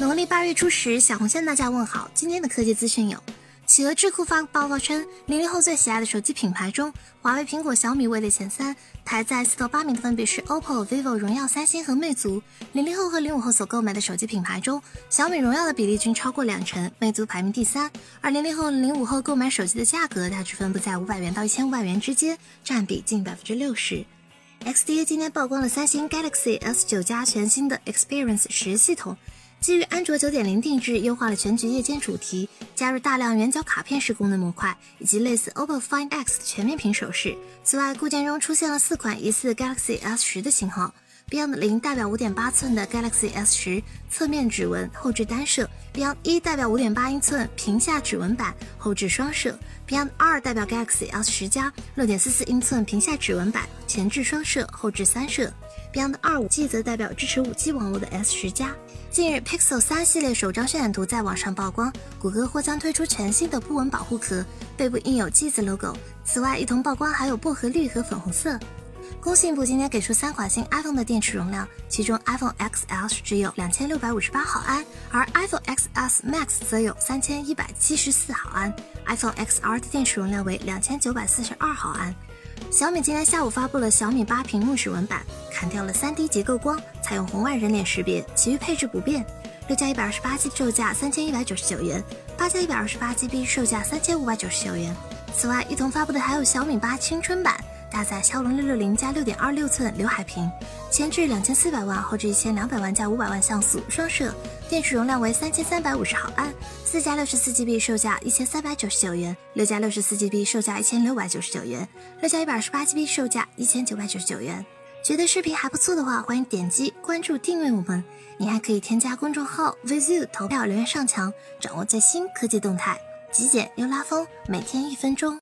农历八月初十，小红向大家问好。今天的科技资讯有：企鹅智库发报告称，零零后最喜爱的手机品牌中，华为、苹果、小米位列前三，排在四到八名的分别是 OPPO、vivo、荣耀、三星和魅族。零零后和零五后所购买的手机品牌中，小米、荣耀的比例均超过两成，魅族排名第三。而零零后、零五后购买手机的价格大致分布在五百元到一千五百元之间，占比近百分之六十。XDA 今天曝光了三星 Galaxy S9 加全新的 Experience 十系统。基于安卓九点零定制，优化了全局夜间主题，加入大量圆角卡片式功能模块，以及类似 OPPO Find X 的全面屏手势。此外，固件中出现了四款疑似 Galaxy S 十的型号：Beyond 零代表五点八寸的 Galaxy S 十侧面指纹后置单摄；Beyond 一代表五点八英寸屏下指纹版后置双摄；Beyond 二代表 Galaxy S 十加六点四四英寸屏下指纹版前置双摄后置三摄。Beyond 二五 G 则代表支持五 G 网络的 S 十加。近日，Pixel 三系列首张渲染图在网上曝光，谷歌或将推出全新的不纹保护壳，背部印有 G 字 logo。此外，一同曝光还有薄荷绿和粉红色。工信部今天给出三款新 iPhone 的电池容量，其中 iPhone XS 只有两千六百五十八毫安，而 iPhone XS Max 则有三千一百七十四毫安，iPhone XR 的电池容量为两千九百四十二毫安。小米今天下午发布了小米八屏幕指纹版，砍掉了 3D 结构光，采用红外人脸识别，其余配置不变。六加一百二十八 G 售价三千一百九十九元，八加一百二十八 GB 售价三千五百九十九元。此外，一同发布的还有小米八青春版。搭载骁龙六六零加六点二六寸刘海屏，前置两千四百万，后置一千两百万加五百万像素双摄，电池容量为三千三百五十毫安，四加六十四 GB 售价一千三百九十九元，六加六十四 GB 售价一千六百九十九元，六加一百二十八 GB 售价一千九百九十九元。觉得视频还不错的话，欢迎点击关注订阅我们，你还可以添加公众号 “vzu 投票留言上墙，掌握最新科技动态，极简又拉风，每天一分钟。